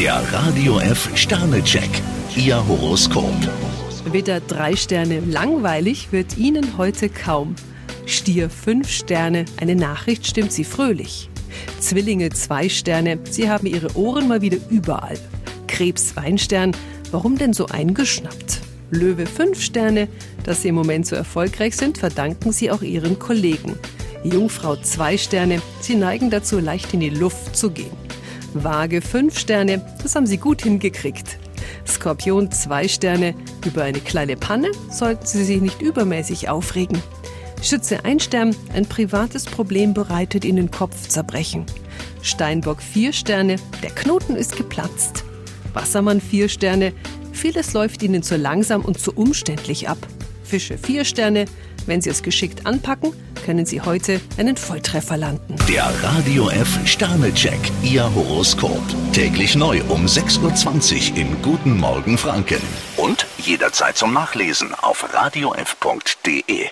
Der Radio F Sternecheck. Ihr Horoskop. Widder drei Sterne, langweilig wird Ihnen heute kaum. Stier fünf Sterne, eine Nachricht stimmt Sie fröhlich. Zwillinge zwei Sterne, Sie haben Ihre Ohren mal wieder überall. Krebs Weinstern, warum denn so eingeschnappt? Löwe fünf Sterne, dass Sie im Moment so erfolgreich sind, verdanken Sie auch Ihren Kollegen. Jungfrau zwei Sterne, Sie neigen dazu, leicht in die Luft zu gehen. Waage fünf Sterne, das haben Sie gut hingekriegt. Skorpion zwei Sterne, über eine kleine Panne sollten Sie sich nicht übermäßig aufregen. Schütze ein Stern, ein privates Problem bereitet Ihnen Kopfzerbrechen. Steinbock vier Sterne, der Knoten ist geplatzt. Wassermann vier Sterne, vieles läuft Ihnen zu langsam und zu umständlich ab. Fische vier Sterne, wenn Sie es geschickt anpacken, können Sie heute einen Volltreffer landen. Der Radio F Sternecheck. Ihr Horoskop. Täglich neu um 6.20 Uhr im Guten Morgen Franken. Und jederzeit zum Nachlesen auf radiof.de.